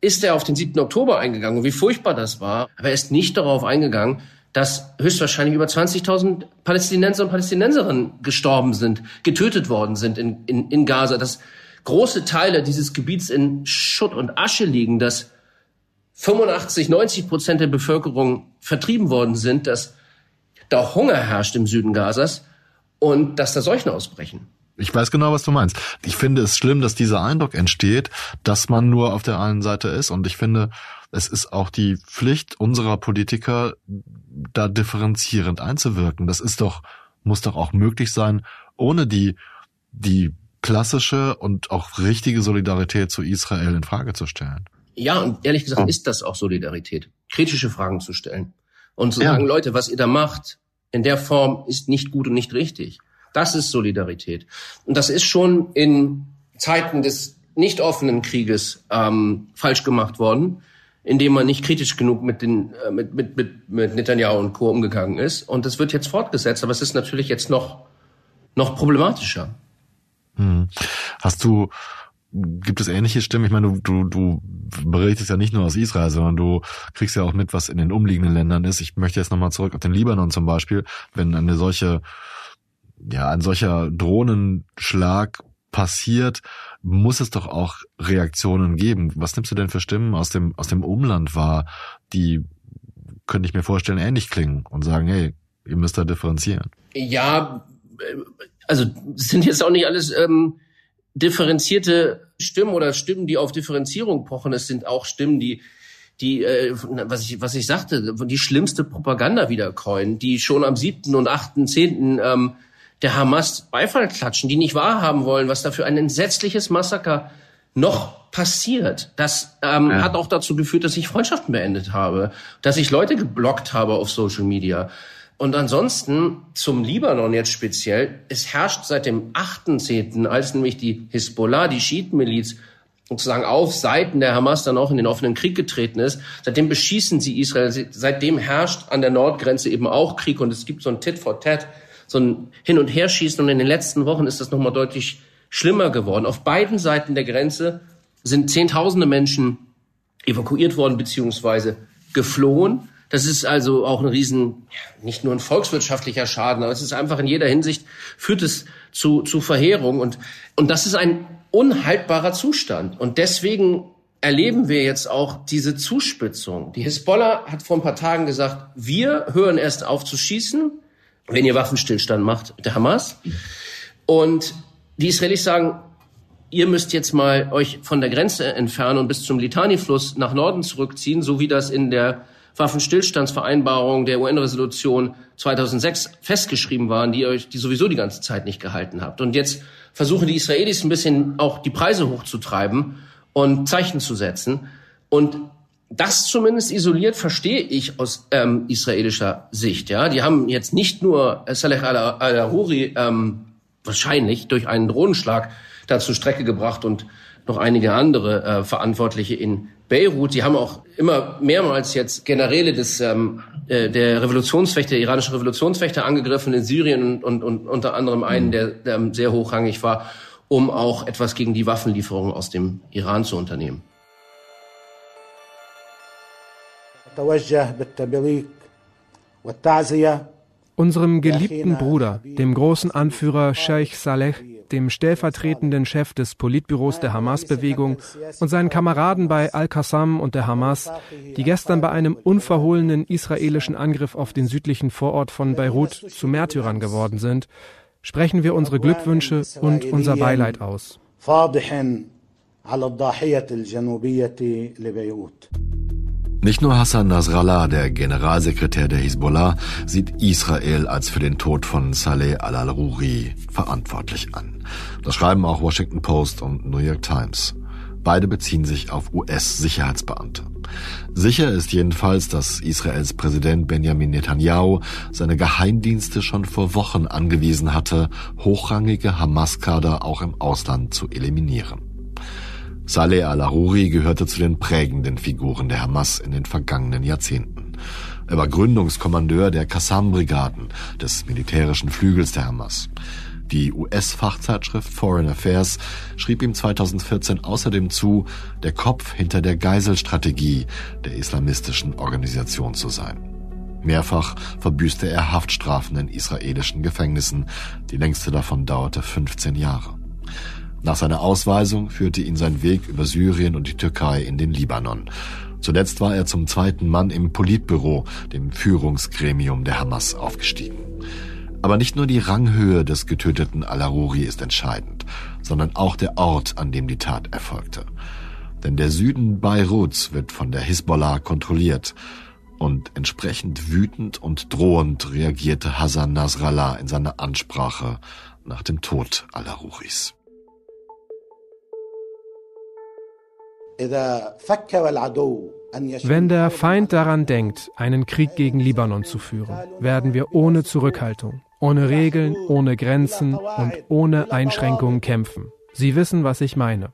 ist er auf den 7. Oktober eingegangen wie furchtbar das war, aber er ist nicht darauf eingegangen, dass höchstwahrscheinlich über 20.000 Palästinenser und Palästinenserinnen gestorben sind, getötet worden sind in, in, in Gaza, dass große Teile dieses Gebiets in Schutt und Asche liegen, dass 85, 90 Prozent der Bevölkerung vertrieben worden sind, dass da Hunger herrscht im Süden Gazas und dass da Seuchen ausbrechen. Ich weiß genau, was du meinst. Ich finde es schlimm, dass dieser Eindruck entsteht, dass man nur auf der einen Seite ist. Und ich finde, es ist auch die Pflicht unserer Politiker, da differenzierend einzuwirken. Das ist doch, muss doch auch möglich sein, ohne die, die klassische und auch richtige Solidarität zu Israel in Frage zu stellen. Ja, und ehrlich gesagt ist das auch Solidarität, kritische Fragen zu stellen und zu sagen, Leute, was ihr da macht, in der Form ist nicht gut und nicht richtig. Das ist Solidarität. Und das ist schon in Zeiten des nicht offenen Krieges ähm, falsch gemacht worden, indem man nicht kritisch genug mit, den, äh, mit, mit, mit, mit Netanyahu und Co. umgegangen ist. Und das wird jetzt fortgesetzt, aber es ist natürlich jetzt noch, noch problematischer. Hm. Hast du Gibt es ähnliche Stimmen? Ich meine, du, du, du berichtest ja nicht nur aus Israel, sondern du kriegst ja auch mit, was in den umliegenden Ländern ist. Ich möchte jetzt nochmal zurück auf den Libanon zum Beispiel. Wenn eine solche ja, ein solcher Drohnenschlag passiert, muss es doch auch Reaktionen geben. Was nimmst du denn für Stimmen aus dem, aus dem Umland wahr, die, könnte ich mir vorstellen, ähnlich klingen und sagen, hey, ihr müsst da differenzieren? Ja, also sind jetzt auch nicht alles ähm, differenzierte Stimmen oder Stimmen, die auf Differenzierung pochen. Es sind auch Stimmen, die die, äh, was ich, was ich sagte, die schlimmste Propaganda wiederkäuen, die schon am siebten und achten, zehnten ähm, der Hamas Beifall klatschen, die nicht wahrhaben wollen, was da für ein entsetzliches Massaker noch passiert. Das ähm, ja. hat auch dazu geführt, dass ich Freundschaften beendet habe, dass ich Leute geblockt habe auf Social Media. Und ansonsten zum Libanon jetzt speziell, es herrscht seit dem 8.10., als nämlich die Hisbollah, die Schiitenmiliz, sozusagen auf Seiten der Hamas dann auch in den offenen Krieg getreten ist. Seitdem beschießen sie Israel. Seitdem herrscht an der Nordgrenze eben auch Krieg und es gibt so ein Tit for Tat so ein Hin- und Herschießen. Und in den letzten Wochen ist das nochmal deutlich schlimmer geworden. Auf beiden Seiten der Grenze sind Zehntausende Menschen evakuiert worden beziehungsweise geflohen. Das ist also auch ein riesen, nicht nur ein volkswirtschaftlicher Schaden, aber es ist einfach in jeder Hinsicht führt es zu, zu Verheerung und, und das ist ein unhaltbarer Zustand. Und deswegen erleben wir jetzt auch diese Zuspitzung. Die Hisbollah hat vor ein paar Tagen gesagt, wir hören erst auf zu schießen, wenn ihr Waffenstillstand macht der Hamas. Und die Israelis sagen, ihr müsst jetzt mal euch von der Grenze entfernen und bis zum Litani-Fluss nach Norden zurückziehen, so wie das in der Waffenstillstandsvereinbarung der UN-Resolution 2006 festgeschrieben waren, die euch, die sowieso die ganze Zeit nicht gehalten habt. Und jetzt versuchen die Israelis ein bisschen auch die Preise hochzutreiben und Zeichen zu setzen. Und das zumindest isoliert verstehe ich aus ähm, israelischer Sicht. Ja, die haben jetzt nicht nur Saleh al-Aruri ähm, wahrscheinlich durch einen Drohnenschlag da zur Strecke gebracht und noch einige andere äh, Verantwortliche in Beirut. Die haben auch immer mehrmals jetzt Generäle des ähm, äh, der Revolutionsfechter, der iranischen Revolutionsfechter angegriffen in Syrien und, und, und unter anderem einen, der, der sehr hochrangig war, um auch etwas gegen die Waffenlieferungen aus dem Iran zu unternehmen. Unserem geliebten Bruder, dem großen Anführer Sheikh Saleh, dem stellvertretenden Chef des Politbüros der Hamas-Bewegung und seinen Kameraden bei Al-Qassam und der Hamas, die gestern bei einem unverhohlenen israelischen Angriff auf den südlichen Vorort von Beirut zu Märtyrern geworden sind, sprechen wir unsere Glückwünsche und unser Beileid aus. Nicht nur Hassan Nasrallah, der Generalsekretär der Hisbollah, sieht Israel als für den Tod von Saleh al-Aruri verantwortlich an. Das schreiben auch Washington Post und New York Times. Beide beziehen sich auf US-Sicherheitsbeamte. Sicher ist jedenfalls, dass Israels Präsident Benjamin Netanyahu seine Geheimdienste schon vor Wochen angewiesen hatte, hochrangige Hamas-Kader auch im Ausland zu eliminieren. Saleh al-Aruri gehörte zu den prägenden Figuren der Hamas in den vergangenen Jahrzehnten. Er war Gründungskommandeur der Qassam-Brigaden, des militärischen Flügels der Hamas. Die US-Fachzeitschrift Foreign Affairs schrieb ihm 2014 außerdem zu, der Kopf hinter der Geiselstrategie der islamistischen Organisation zu sein. Mehrfach verbüßte er Haftstrafen in israelischen Gefängnissen, die längste davon dauerte 15 Jahre. Nach seiner Ausweisung führte ihn sein Weg über Syrien und die Türkei in den Libanon. Zuletzt war er zum zweiten Mann im Politbüro, dem Führungsgremium der Hamas, aufgestiegen. Aber nicht nur die Ranghöhe des getöteten Al-Aruri ist entscheidend, sondern auch der Ort, an dem die Tat erfolgte. Denn der Süden Beiruts wird von der Hisbollah kontrolliert und entsprechend wütend und drohend reagierte Hassan Nasrallah in seiner Ansprache nach dem Tod Al-Aruris. Wenn der Feind daran denkt, einen Krieg gegen Libanon zu führen, werden wir ohne Zurückhaltung, ohne Regeln, ohne Grenzen und ohne Einschränkungen kämpfen. Sie wissen, was ich meine.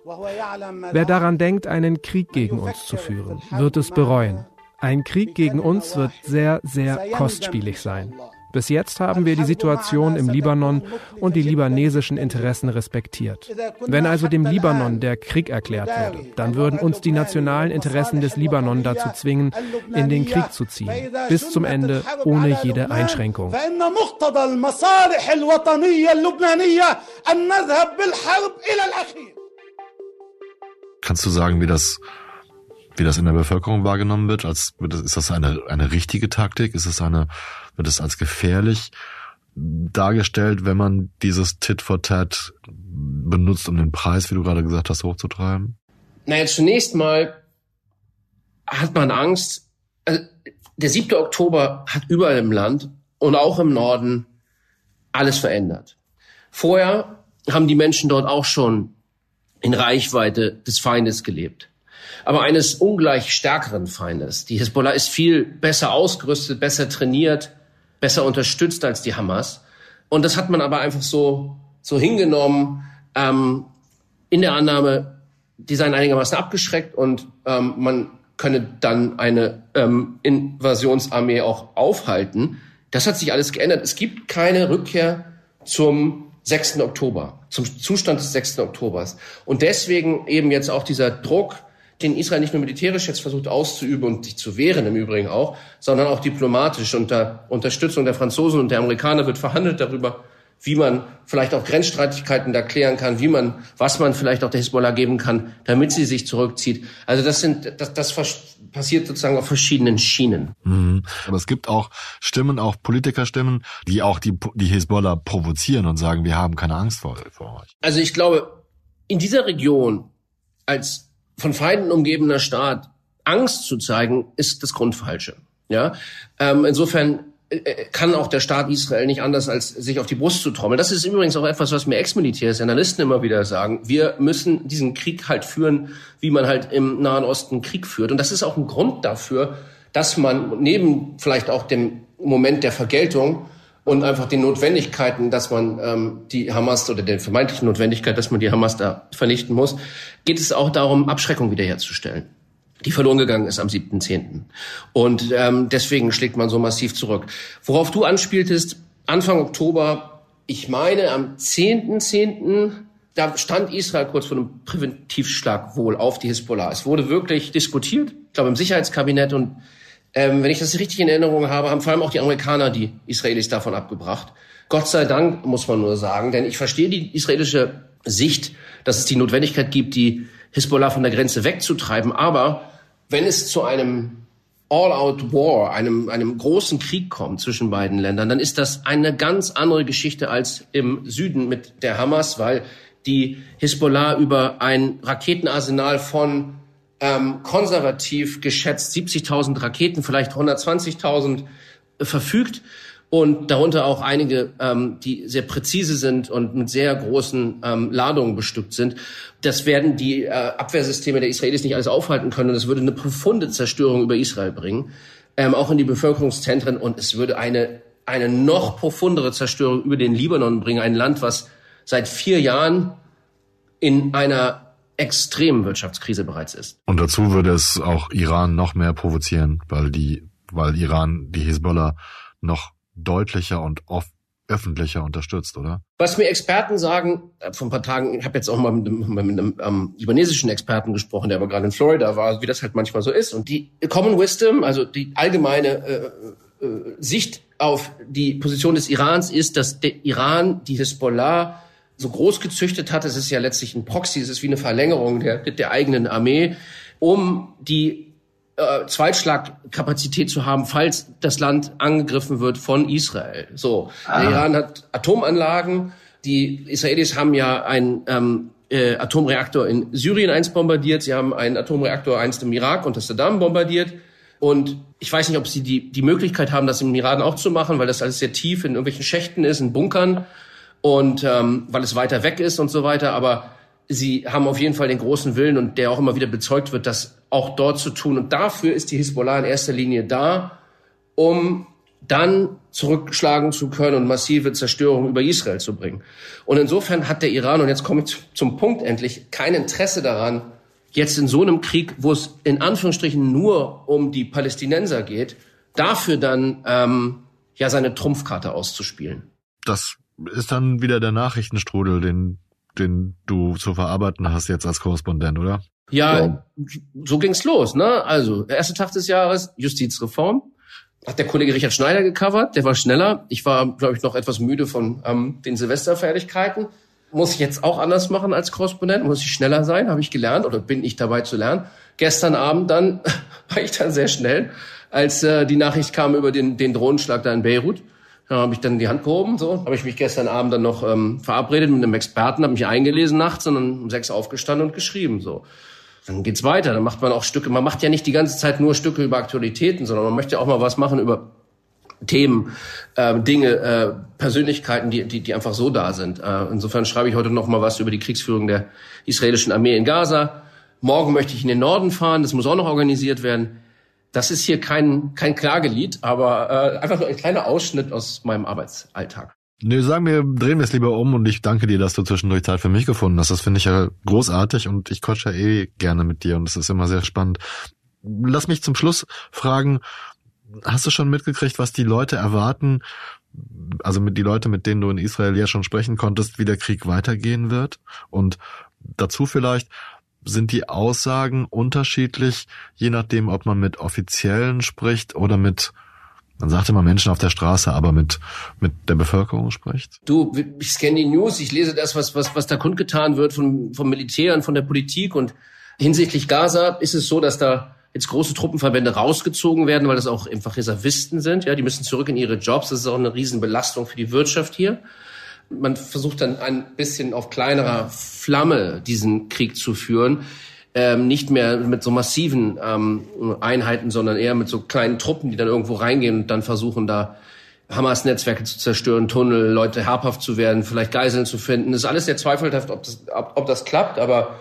Wer daran denkt, einen Krieg gegen uns zu führen, wird es bereuen. Ein Krieg gegen uns wird sehr, sehr kostspielig sein. Bis jetzt haben wir die Situation im Libanon und die libanesischen Interessen respektiert. Wenn also dem Libanon der Krieg erklärt würde, dann würden uns die nationalen Interessen des Libanon dazu zwingen, in den Krieg zu ziehen, bis zum Ende ohne jede Einschränkung. Kannst du sagen, wie das wie das in der Bevölkerung wahrgenommen wird? Als ist das eine eine richtige Taktik? Ist es eine wird es als gefährlich dargestellt, wenn man dieses Tit for Tat benutzt, um den Preis, wie du gerade gesagt hast, hochzutreiben? Naja, zunächst mal hat man Angst. Also der 7. Oktober hat überall im Land und auch im Norden alles verändert. Vorher haben die Menschen dort auch schon in Reichweite des Feindes gelebt aber eines ungleich stärkeren Feindes. Die Hisbollah ist viel besser ausgerüstet, besser trainiert, besser unterstützt als die Hamas. Und das hat man aber einfach so, so hingenommen, ähm, in der Annahme, die seien einigermaßen abgeschreckt und ähm, man könne dann eine ähm, Invasionsarmee auch aufhalten. Das hat sich alles geändert. Es gibt keine Rückkehr zum 6. Oktober, zum Zustand des 6. Oktobers. Und deswegen eben jetzt auch dieser Druck, den Israel nicht nur militärisch jetzt versucht auszuüben und sich zu wehren im Übrigen auch, sondern auch diplomatisch. Unter Unterstützung der Franzosen und der Amerikaner wird verhandelt darüber, wie man vielleicht auch Grenzstreitigkeiten da klären kann, wie man, was man vielleicht auch der Hisbollah geben kann, damit sie sich zurückzieht. Also das sind, das, das passiert sozusagen auf verschiedenen Schienen. Mhm. Aber es gibt auch Stimmen, auch Politikerstimmen, die auch die, die Hisbollah provozieren und sagen, wir haben keine Angst vor, vor euch. Also ich glaube, in dieser Region als von Feinden umgebener Staat Angst zu zeigen, ist das Grundfalsche. Ja, ähm, insofern äh, kann auch der Staat Israel nicht anders als sich auf die Brust zu trommeln. Das ist übrigens auch etwas, was mir Ex-Militärs, Analysten immer wieder sagen. Wir müssen diesen Krieg halt führen, wie man halt im Nahen Osten Krieg führt. Und das ist auch ein Grund dafür, dass man neben vielleicht auch dem Moment der Vergeltung und einfach den Notwendigkeiten, dass man ähm, die Hamas oder der vermeintlichen Notwendigkeit, dass man die Hamas da vernichten muss, geht es auch darum, Abschreckung wiederherzustellen die verloren gegangen ist am 7.10. Und ähm, deswegen schlägt man so massiv zurück. Worauf du anspieltest, Anfang Oktober, ich meine am 10.10., .10., da stand Israel kurz vor einem Präventivschlag wohl auf die Hisbollah. Es wurde wirklich diskutiert, ich glaube im Sicherheitskabinett und ähm, wenn ich das richtig in Erinnerung habe, haben vor allem auch die Amerikaner die Israelis davon abgebracht. Gott sei Dank, muss man nur sagen, denn ich verstehe die israelische Sicht, dass es die Notwendigkeit gibt, die Hisbollah von der Grenze wegzutreiben. Aber wenn es zu einem All-out-War, einem, einem großen Krieg kommt zwischen beiden Ländern, dann ist das eine ganz andere Geschichte als im Süden mit der Hamas, weil die Hisbollah über ein Raketenarsenal von ähm, konservativ geschätzt 70.000 Raketen, vielleicht 120.000 äh, verfügt. und darunter auch einige, ähm, die sehr präzise sind und mit sehr großen ähm, Ladungen bestückt sind. Das werden die äh, Abwehrsysteme der Israelis nicht alles aufhalten können und es würde eine profunde Zerstörung über Israel bringen, ähm, auch in die Bevölkerungszentren und es würde eine eine noch profundere Zerstörung über den Libanon bringen, ein Land, was seit vier Jahren in einer extremen Wirtschaftskrise bereits ist. Und dazu würde es auch Iran noch mehr provozieren, weil die, weil Iran die Hisbollah noch deutlicher und oft öffentlicher unterstützt, oder? Was mir Experten sagen, äh, vor ein paar Tagen, ich habe jetzt auch mal mit einem, mit einem ähm, libanesischen Experten gesprochen, der aber gerade in Florida war, wie das halt manchmal so ist. Und die Common Wisdom, also die allgemeine äh, äh, Sicht auf die Position des Irans ist, dass der Iran die Hisbollah so groß gezüchtet hat. Es ist ja letztlich ein Proxy, es ist wie eine Verlängerung der, der eigenen Armee, um die äh, Zweitschlagkapazität zu haben, falls das Land angegriffen wird von Israel. So, ah. der Iran hat Atomanlagen. Die Israelis haben ja einen ähm, äh, Atomreaktor in Syrien einst bombardiert. Sie haben einen Atomreaktor einst im Irak unter Saddam bombardiert. Und ich weiß nicht, ob sie die, die Möglichkeit haben, das im Iran auch zu machen, weil das alles sehr tief in irgendwelchen Schächten ist, in Bunkern und ähm, weil es weiter weg ist und so weiter. Aber sie haben auf jeden Fall den großen Willen und der auch immer wieder bezeugt wird, das auch dort zu tun. Und dafür ist die Hisbollah in erster Linie da, um dann zurückschlagen zu können und massive Zerstörung über Israel zu bringen. Und insofern hat der Iran, und jetzt komme ich zum Punkt endlich, kein Interesse daran, jetzt in so einem Krieg, wo es in Anführungsstrichen nur um die Palästinenser geht, dafür dann ähm, ja seine Trumpfkarte auszuspielen. Das ist dann wieder der Nachrichtenstrudel, den den du zu verarbeiten hast jetzt als Korrespondent, oder? Ja, ja. so ging's los, ne? Also, der erste Tag des Jahres, Justizreform. Hat der Kollege Richard Schneider gecovert, der war schneller. Ich war, glaube ich, noch etwas müde von ähm, den Silvesterfertigkeiten. Muss ich jetzt auch anders machen als Korrespondent? Muss ich schneller sein? Habe ich gelernt oder bin ich dabei zu lernen? Gestern Abend dann war ich dann sehr schnell, als äh, die Nachricht kam über den, den Drohnenschlag da in Beirut. Da habe ich dann die Hand gehoben, so. Habe ich mich gestern Abend dann noch ähm, verabredet mit einem Experten, habe mich eingelesen nachts und dann um sechs aufgestanden und geschrieben, so. Dann geht's weiter. Dann macht man auch Stücke. Man macht ja nicht die ganze Zeit nur Stücke über Aktualitäten, sondern man möchte auch mal was machen über Themen, äh, Dinge, äh, Persönlichkeiten, die, die, die einfach so da sind. Äh, insofern schreibe ich heute noch mal was über die Kriegsführung der israelischen Armee in Gaza. Morgen möchte ich in den Norden fahren. Das muss auch noch organisiert werden. Das ist hier kein, kein Klagelied, aber äh, einfach nur ein kleiner Ausschnitt aus meinem Arbeitsalltag. Nee, sagen wir, drehen wir es lieber um und ich danke dir, dass du zwischendurch Zeit für mich gefunden hast. Das finde ich ja großartig und ich quatsche ja eh gerne mit dir und es ist immer sehr spannend. Lass mich zum Schluss fragen, hast du schon mitgekriegt, was die Leute erwarten, also mit die Leute, mit denen du in Israel ja schon sprechen konntest, wie der Krieg weitergehen wird? Und dazu vielleicht, sind die Aussagen unterschiedlich, je nachdem, ob man mit Offiziellen spricht oder mit man sagt immer Menschen auf der Straße, aber mit, mit der Bevölkerung spricht? Du, ich scanne die News, ich lese das, was, was, was da kundgetan wird vom, vom Militär und von der Politik. Und hinsichtlich Gaza ist es so, dass da jetzt große Truppenverbände rausgezogen werden, weil das auch einfach Reservisten sind. Ja, die müssen zurück in ihre Jobs. Das ist auch eine Riesenbelastung für die Wirtschaft hier. Man versucht dann ein bisschen auf kleinerer Flamme diesen Krieg zu führen. Ähm, nicht mehr mit so massiven ähm, Einheiten, sondern eher mit so kleinen Truppen, die dann irgendwo reingehen und dann versuchen, da Hamas-Netzwerke zu zerstören, Tunnel, Leute habhaft zu werden, vielleicht Geiseln zu finden. Das ist alles sehr zweifelhaft, ob das, ob, ob das klappt, aber,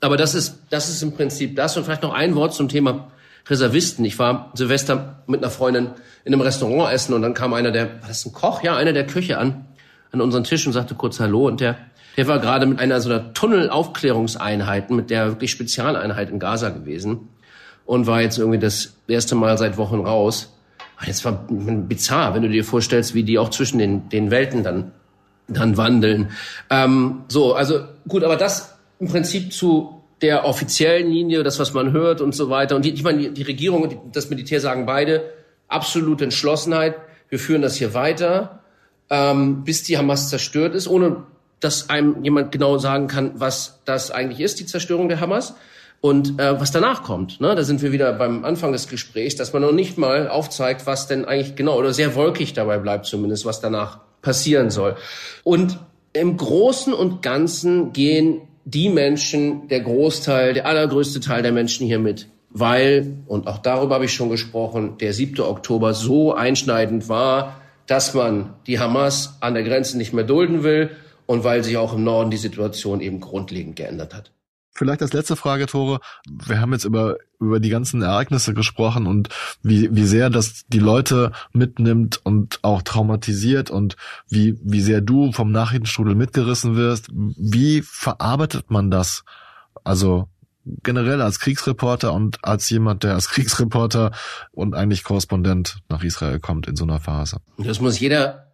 aber das ist, das ist im Prinzip das. Und vielleicht noch ein Wort zum Thema Reservisten. Ich war Silvester mit einer Freundin in einem Restaurant essen und dann kam einer der, war das ein Koch? Ja, einer der Küche an an unseren Tisch und sagte kurz Hallo und der, der war gerade mit einer so einer Tunnelaufklärungseinheit, mit der wirklich Spezialeinheit in Gaza gewesen und war jetzt irgendwie das erste Mal seit Wochen raus. Das war bizarr, wenn du dir vorstellst, wie die auch zwischen den, den Welten dann, dann wandeln. Ähm, so, also gut, aber das im Prinzip zu der offiziellen Linie, das, was man hört und so weiter. Und die, ich meine, die, die Regierung und das Militär sagen beide, absolute Entschlossenheit, wir führen das hier weiter ähm, bis die Hamas zerstört ist, ohne dass einem jemand genau sagen kann, was das eigentlich ist, die Zerstörung der Hamas und äh, was danach kommt. Ne? Da sind wir wieder beim Anfang des Gesprächs, dass man noch nicht mal aufzeigt, was denn eigentlich genau oder sehr wolkig dabei bleibt zumindest, was danach passieren soll. Und im Großen und Ganzen gehen die Menschen, der Großteil, der allergrößte Teil der Menschen hier mit, weil, und auch darüber habe ich schon gesprochen, der 7. Oktober so einschneidend war, dass man die Hamas an der Grenze nicht mehr dulden will und weil sich auch im Norden die Situation eben grundlegend geändert hat. Vielleicht als letzte Frage, Tore. Wir haben jetzt über, über die ganzen Ereignisse gesprochen und wie, wie sehr das die Leute mitnimmt und auch traumatisiert und wie, wie sehr du vom Nachrichtenstrudel mitgerissen wirst. Wie verarbeitet man das? Also generell als Kriegsreporter und als jemand, der als Kriegsreporter und eigentlich Korrespondent nach Israel kommt in so einer Phase. Das muss jeder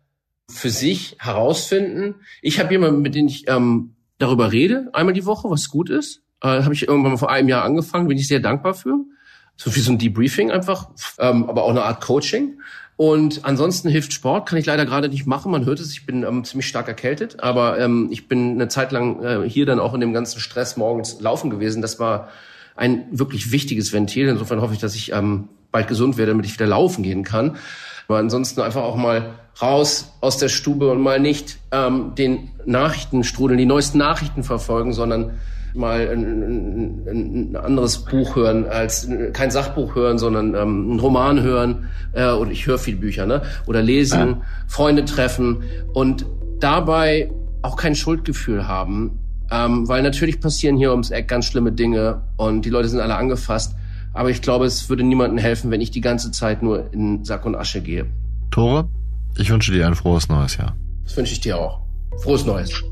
für sich herausfinden. Ich habe jemanden, mit dem ich ähm, darüber rede, einmal die Woche, was gut ist. Äh, habe ich irgendwann mal vor einem Jahr angefangen, bin ich sehr dankbar für. So wie so ein Debriefing einfach, ähm, aber auch eine Art Coaching. Und ansonsten hilft Sport, kann ich leider gerade nicht machen. Man hört es, ich bin ähm, ziemlich stark erkältet, aber ähm, ich bin eine Zeit lang äh, hier dann auch in dem ganzen Stress morgens laufen gewesen. Das war ein wirklich wichtiges Ventil. Insofern hoffe ich, dass ich ähm, bald gesund werde, damit ich wieder laufen gehen kann. Aber ansonsten einfach auch mal raus aus der Stube und mal nicht ähm, den Nachrichtenstrudel, die neuesten Nachrichten verfolgen, sondern mal ein, ein, ein anderes Buch hören, als kein Sachbuch hören, sondern ähm, einen Roman hören. Äh, oder ich höre viele Bücher, ne? Oder lesen, ja. Freunde treffen und dabei auch kein Schuldgefühl haben. Ähm, weil natürlich passieren hier ums Eck ganz schlimme Dinge und die Leute sind alle angefasst. Aber ich glaube, es würde niemandem helfen, wenn ich die ganze Zeit nur in Sack und Asche gehe. Tore, ich wünsche dir ein frohes neues Jahr. Das wünsche ich dir auch. Frohes Neues.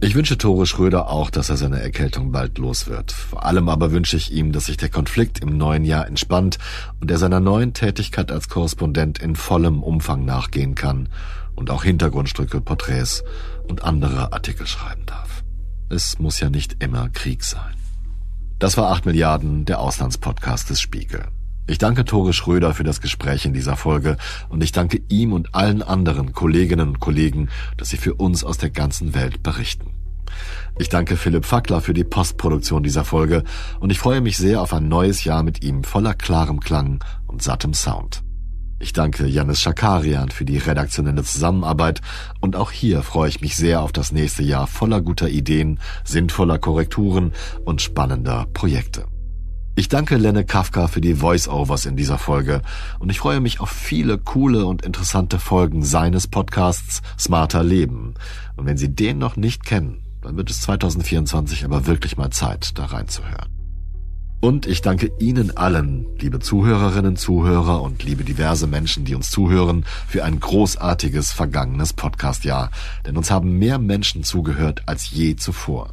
Ich wünsche Tore Schröder auch, dass er seine Erkältung bald los wird. Vor allem aber wünsche ich ihm, dass sich der Konflikt im neuen Jahr entspannt und er seiner neuen Tätigkeit als Korrespondent in vollem Umfang nachgehen kann und auch Hintergrundstücke, Porträts und andere Artikel schreiben darf. Es muss ja nicht immer Krieg sein. Das war 8 Milliarden, der Auslandspodcast des Spiegel. Ich danke Tore Schröder für das Gespräch in dieser Folge und ich danke ihm und allen anderen Kolleginnen und Kollegen, dass sie für uns aus der ganzen Welt berichten. Ich danke Philipp Fackler für die Postproduktion dieser Folge und ich freue mich sehr auf ein neues Jahr mit ihm voller klarem Klang und sattem Sound. Ich danke Janis Schakarian für die redaktionelle Zusammenarbeit und auch hier freue ich mich sehr auf das nächste Jahr voller guter Ideen, sinnvoller Korrekturen und spannender Projekte. Ich danke Lenne Kafka für die Voice-Overs in dieser Folge und ich freue mich auf viele coole und interessante Folgen seines Podcasts Smarter Leben. Und wenn Sie den noch nicht kennen, dann wird es 2024 aber wirklich mal Zeit, da reinzuhören. Und ich danke Ihnen allen, liebe Zuhörerinnen, Zuhörer und liebe diverse Menschen, die uns zuhören, für ein großartiges vergangenes Podcastjahr. Denn uns haben mehr Menschen zugehört als je zuvor.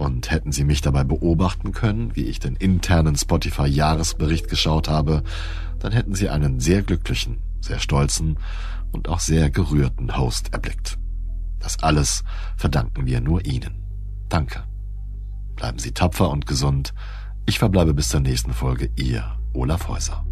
Und hätten Sie mich dabei beobachten können, wie ich den internen Spotify-Jahresbericht geschaut habe, dann hätten Sie einen sehr glücklichen, sehr stolzen und auch sehr gerührten Host erblickt. Das alles verdanken wir nur Ihnen. Danke. Bleiben Sie tapfer und gesund. Ich verbleibe bis zur nächsten Folge. Ihr Olaf Häuser.